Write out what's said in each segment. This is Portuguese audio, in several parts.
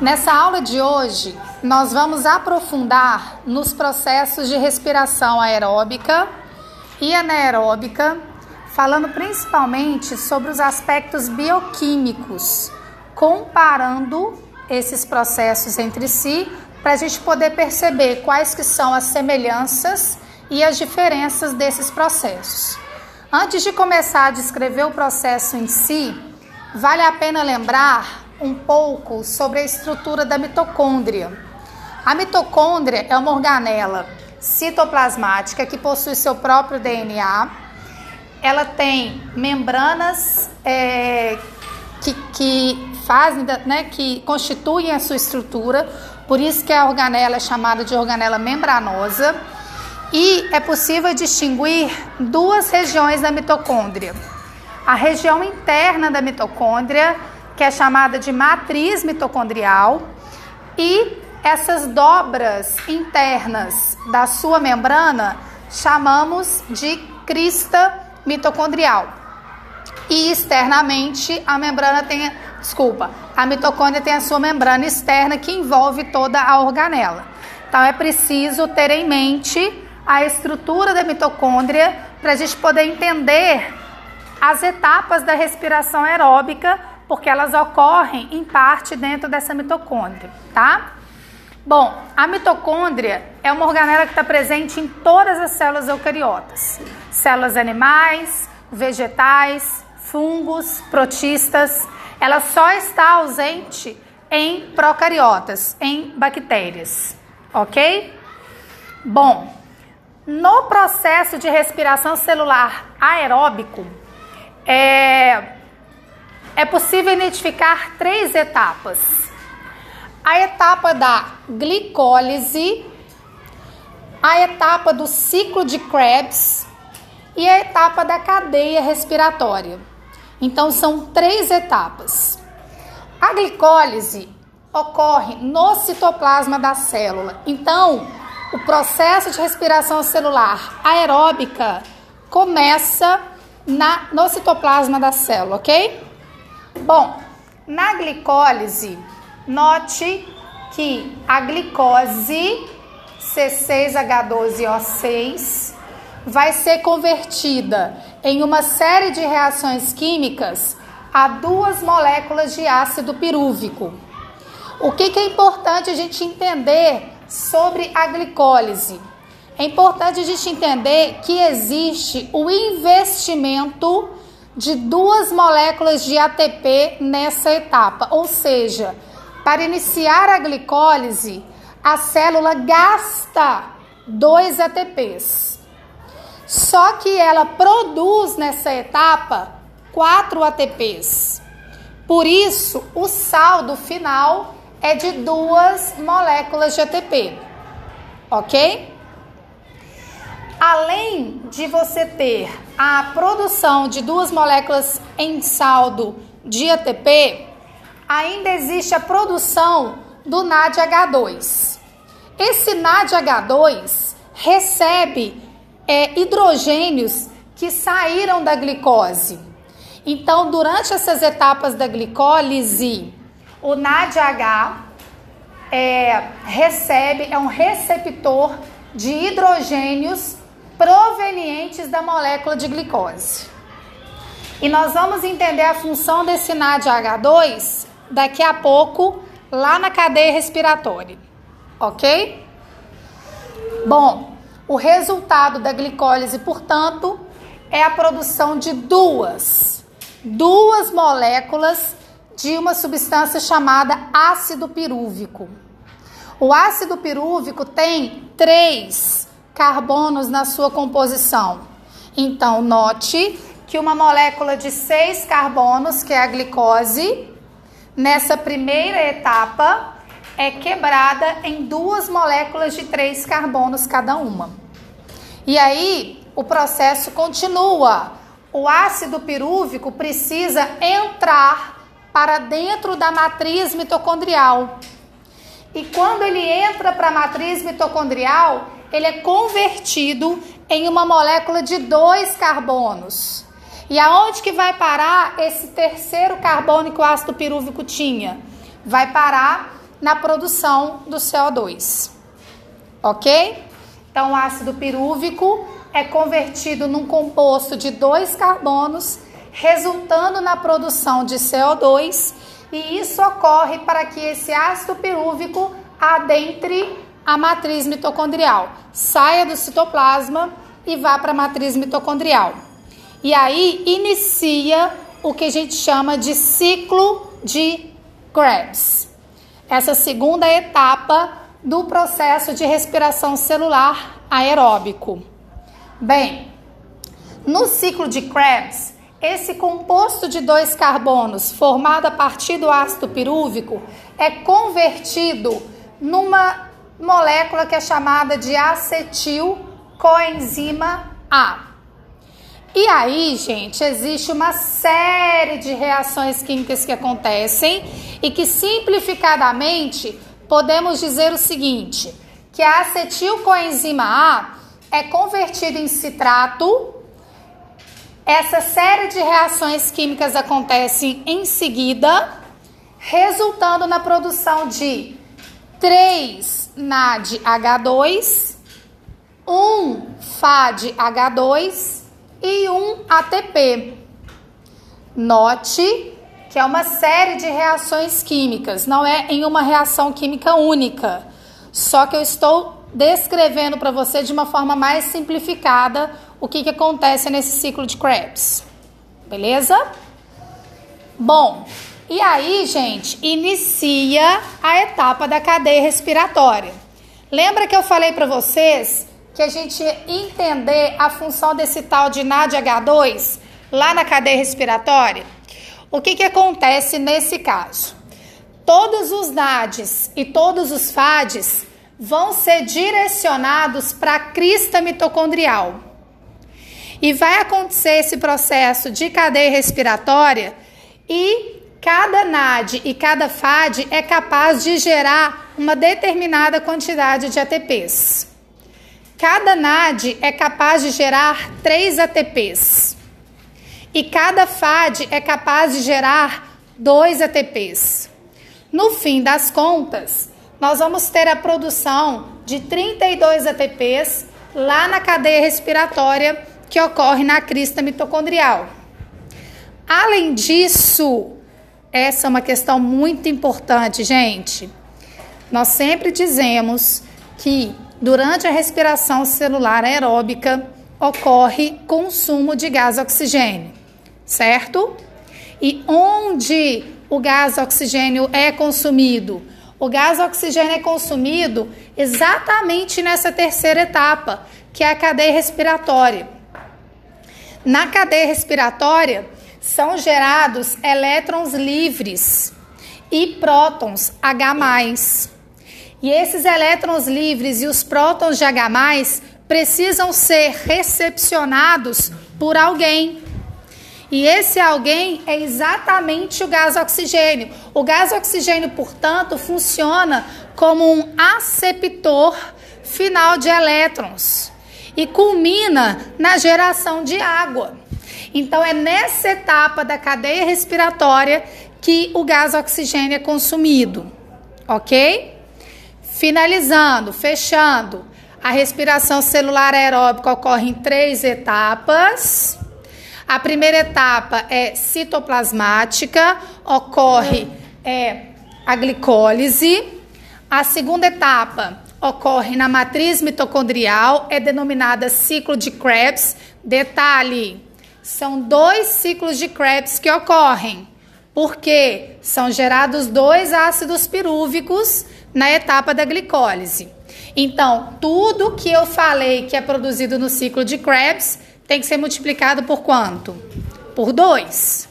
Nessa aula de hoje, nós vamos aprofundar nos processos de respiração aeróbica e anaeróbica, falando principalmente sobre os aspectos bioquímicos, comparando esses processos entre si, para a gente poder perceber quais que são as semelhanças e as diferenças desses processos. Antes de começar a descrever o processo em si, vale a pena lembrar um pouco sobre a estrutura da mitocôndria. A mitocôndria é uma organela citoplasmática que possui seu próprio DNA. Ela tem membranas é, que, que fazem, né, que constituem a sua estrutura, por isso que a organela é chamada de organela membranosa. E é possível distinguir duas regiões da mitocôndria. A região interna da mitocôndria, que é chamada de matriz mitocondrial, e essas dobras internas da sua membrana chamamos de crista mitocondrial. E externamente a membrana tem, desculpa, a mitocôndria tem a sua membrana externa que envolve toda a organela. Então é preciso ter em mente a estrutura da mitocôndria para a gente poder entender as etapas da respiração aeróbica, porque elas ocorrem em parte dentro dessa mitocôndria, tá? Bom, a mitocôndria é uma organela que está presente em todas as células eucariotas: células animais, vegetais, fungos, protistas. Ela só está ausente em procariotas, em bactérias, ok? Bom, no processo de respiração celular aeróbico, é, é possível identificar três etapas. A etapa da glicólise, a etapa do ciclo de Krebs e a etapa da cadeia respiratória. Então, são três etapas. A glicólise ocorre no citoplasma da célula. Então, o processo de respiração celular aeróbica começa na, no citoplasma da célula, ok? Bom, na glicólise, note que a glicose C6H12O6 vai ser convertida em uma série de reações químicas a duas moléculas de ácido pirúvico. O que, que é importante a gente entender sobre a glicólise. É importante a gente entender que existe o investimento de duas moléculas de ATP nessa etapa, ou seja, para iniciar a glicólise, a célula gasta dois ATPs. Só que ela produz nessa etapa quatro ATPs. Por isso, o saldo final é de duas moléculas de ATP, ok? Além de você ter a produção de duas moléculas em saldo de ATP, ainda existe a produção do NADH2. Esse NADH2 recebe é, hidrogênios que saíram da glicose. Então, durante essas etapas da glicólise, o NADH é, recebe, é um receptor de hidrogênios provenientes da molécula de glicose. E nós vamos entender a função desse NADH2 daqui a pouco lá na cadeia respiratória, ok? Bom, o resultado da glicólise, portanto, é a produção de duas, duas moléculas de uma substância chamada ácido pirúvico. O ácido pirúvico tem três carbonos na sua composição. Então, note que uma molécula de seis carbonos, que é a glicose, nessa primeira etapa é quebrada em duas moléculas de três carbonos cada uma. E aí o processo continua. O ácido pirúvico precisa entrar para dentro da matriz mitocondrial. E quando ele entra para a matriz mitocondrial, ele é convertido em uma molécula de dois carbonos. E aonde que vai parar esse terceiro carbono que o ácido pirúvico tinha? Vai parar na produção do CO2. Ok? Então, o ácido pirúvico é convertido num composto de dois carbonos, resultando na produção de CO2, e isso ocorre para que esse ácido pirúvico adentre a matriz mitocondrial, saia do citoplasma e vá para a matriz mitocondrial. E aí inicia o que a gente chama de ciclo de Krebs. Essa segunda etapa do processo de respiração celular aeróbico. Bem, no ciclo de Krebs, esse composto de dois carbonos formado a partir do ácido pirúvico é convertido numa molécula que é chamada de acetil coenzima A. E aí, gente, existe uma série de reações químicas que acontecem e que simplificadamente podemos dizer o seguinte, que a acetilcoenzima A é convertida em citrato. Essa série de reações químicas acontecem em seguida, resultando na produção de 3 NADH2, 1 FADH2 e um ATP. Note que é uma série de reações químicas, não é em uma reação química única. Só que eu estou descrevendo para você de uma forma mais simplificada o que, que acontece nesse ciclo de Krebs. Beleza? Bom, e aí, gente, inicia a etapa da cadeia respiratória. Lembra que eu falei para vocês que a gente entender a função desse tal de NADH2 lá na cadeia respiratória? O que, que acontece nesse caso? Todos os NADs e todos os FADs vão ser direcionados para a crista mitocondrial. E vai acontecer esse processo de cadeia respiratória e cada NAD e cada FAD é capaz de gerar uma determinada quantidade de ATPs. Cada NAD é capaz de gerar 3 ATPs. E cada FAD é capaz de gerar 2 ATPs. No fim das contas, nós vamos ter a produção de 32 ATPs lá na cadeia respiratória que ocorre na crista mitocondrial. Além disso, essa é uma questão muito importante, gente. Nós sempre dizemos que durante a respiração celular aeróbica ocorre consumo de gás oxigênio, certo? E onde o gás oxigênio é consumido? O gás oxigênio é consumido exatamente nessa terceira etapa, que é a cadeia respiratória. Na cadeia respiratória são gerados elétrons livres e prótons H+. E esses elétrons livres e os prótons de H+, precisam ser recepcionados por alguém. E esse alguém é exatamente o gás oxigênio. O gás oxigênio, portanto, funciona como um aceptor final de elétrons e culmina na geração de água. Então, é nessa etapa da cadeia respiratória que o gás oxigênio é consumido, ok? Finalizando, fechando, a respiração celular aeróbica ocorre em três etapas. A primeira etapa é citoplasmática, ocorre é, a glicólise. A segunda etapa ocorre na matriz mitocondrial, é denominada ciclo de Krebs. Detalhe: são dois ciclos de Krebs que ocorrem, porque são gerados dois ácidos pirúvicos na etapa da glicólise. Então, tudo que eu falei que é produzido no ciclo de Krebs tem que ser multiplicado por quanto? Por 2.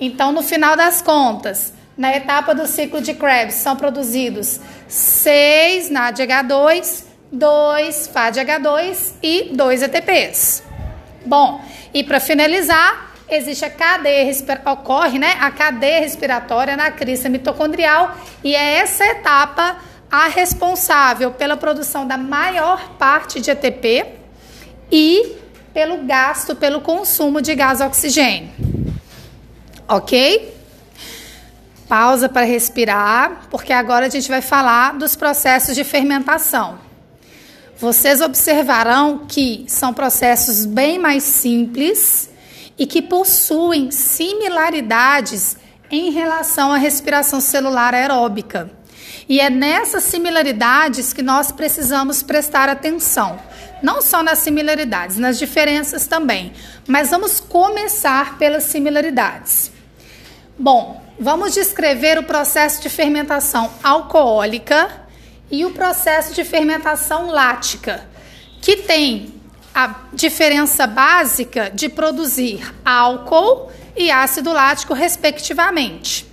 Então, no final das contas, na etapa do ciclo de Krebs são produzidos 6 NADH2, 2 FADH2 e 2 ATPs. Bom, e para finalizar, existe a cadeia ocorre, né, a cadeia respiratória na crista mitocondrial e é essa etapa a responsável pela produção da maior parte de ATP e pelo gasto, pelo consumo de gás oxigênio. OK? Pausa para respirar, porque agora a gente vai falar dos processos de fermentação. Vocês observarão que são processos bem mais simples e que possuem similaridades em relação à respiração celular aeróbica. E é nessas similaridades que nós precisamos prestar atenção. Não só nas similaridades, nas diferenças também. Mas vamos começar pelas similaridades. Bom, vamos descrever o processo de fermentação alcoólica e o processo de fermentação lática, que tem a diferença básica de produzir álcool e ácido lático, respectivamente.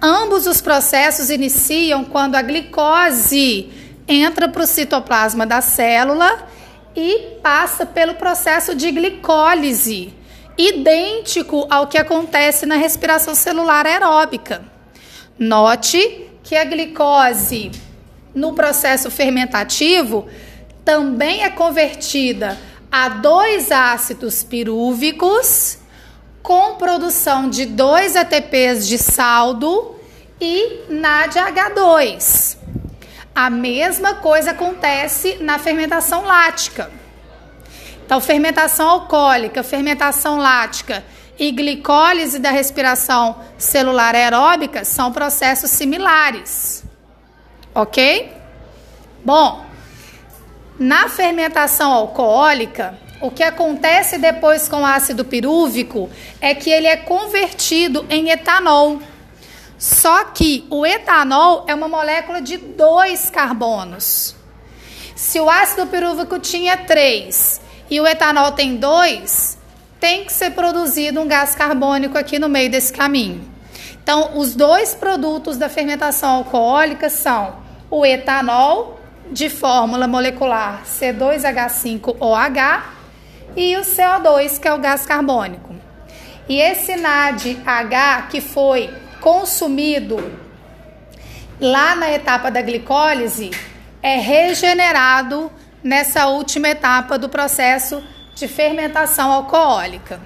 Ambos os processos iniciam quando a glicose entra para o citoplasma da célula e passa pelo processo de glicólise, idêntico ao que acontece na respiração celular aeróbica. Note que a glicose no processo fermentativo também é convertida a dois ácidos pirúvicos com produção de dois ATPs de saldo e NADH2. A mesma coisa acontece na fermentação lática. Então, fermentação alcoólica, fermentação lática e glicólise da respiração celular aeróbica são processos similares. Ok? Bom, na fermentação alcoólica, o que acontece depois com o ácido pirúvico é que ele é convertido em etanol. Só que o etanol é uma molécula de dois carbonos. Se o ácido pirúvico tinha três e o etanol tem dois, tem que ser produzido um gás carbônico aqui no meio desse caminho. Então, os dois produtos da fermentação alcoólica são o etanol de fórmula molecular C2H5OH e o CO2, que é o gás carbônico. E esse NADH que foi consumido lá na etapa da glicólise é regenerado nessa última etapa do processo de fermentação alcoólica.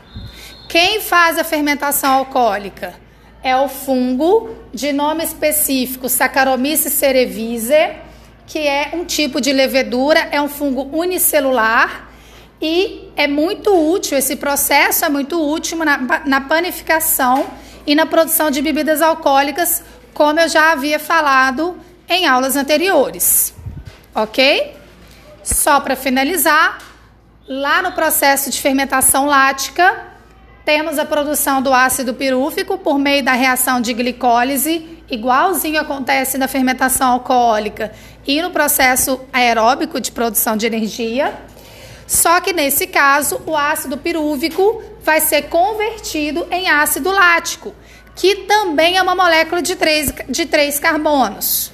Quem faz a fermentação alcoólica? É o fungo de nome específico Saccharomyces cerevisiae, que é um tipo de levedura, é um fungo unicelular e é muito útil, esse processo é muito útil na, na panificação e na produção de bebidas alcoólicas, como eu já havia falado em aulas anteriores. Ok? Só para finalizar, lá no processo de fermentação lática, temos a produção do ácido pirúvico por meio da reação de glicólise, igualzinho acontece na fermentação alcoólica e no processo aeróbico de produção de energia. Só que nesse caso, o ácido pirúvico vai ser convertido em ácido lático, que também é uma molécula de três, de três carbonos.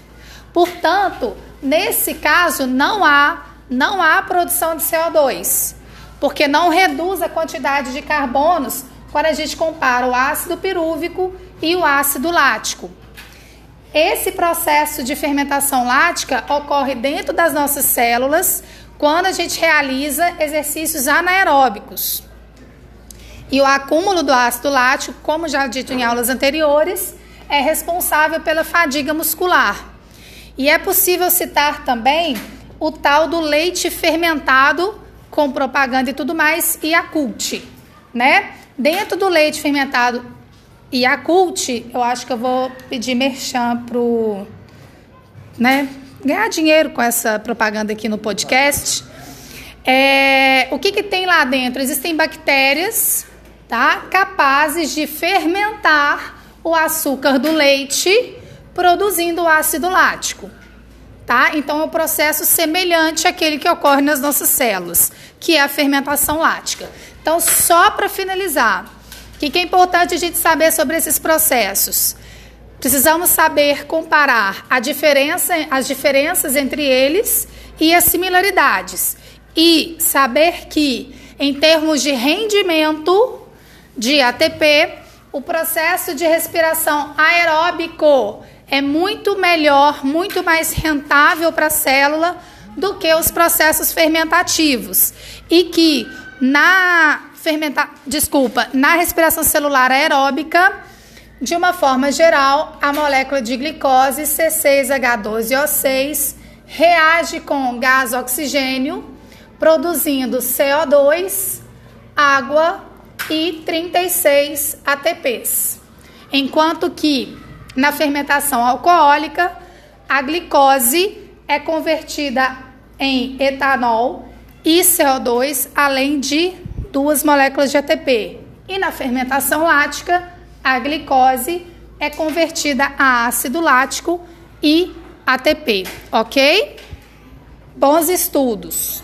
Portanto, nesse caso, não há, não há produção de CO2 porque não reduz a quantidade de carbonos quando a gente compara o ácido pirúvico e o ácido lático. Esse processo de fermentação lática ocorre dentro das nossas células quando a gente realiza exercícios anaeróbicos. E o acúmulo do ácido lático, como já dito em aulas anteriores, é responsável pela fadiga muscular. E é possível citar também o tal do leite fermentado com propaganda e tudo mais, e a cult, né? Dentro do leite fermentado e a cult, eu acho que eu vou pedir merchan pro, né, ganhar dinheiro com essa propaganda aqui no podcast. É, o que, que tem lá dentro? Existem bactérias, tá? Capazes de fermentar o açúcar do leite, produzindo ácido lático tá? Então é um processo semelhante àquele que ocorre nas nossas células, que é a fermentação lática. Então, só para finalizar, o que, é importante a gente saber sobre esses processos? Precisamos saber comparar a diferença, as diferenças entre eles e as similaridades. E saber que, em termos de rendimento de ATP, o processo de respiração aeróbico é muito melhor, muito mais rentável para a célula do que os processos fermentativos. E que na fermenta, desculpa, na respiração celular aeróbica, De uma forma geral, a molécula de glicose C6H12O6 reage com gás oxigênio, produzindo CO2, água e 36 ATPs. Enquanto que na fermentação alcoólica, a glicose é convertida em etanol e CO2, além de duas moléculas de ATP. E na fermentação lática, a glicose é convertida a ácido lático e ATP, ok? Bons estudos!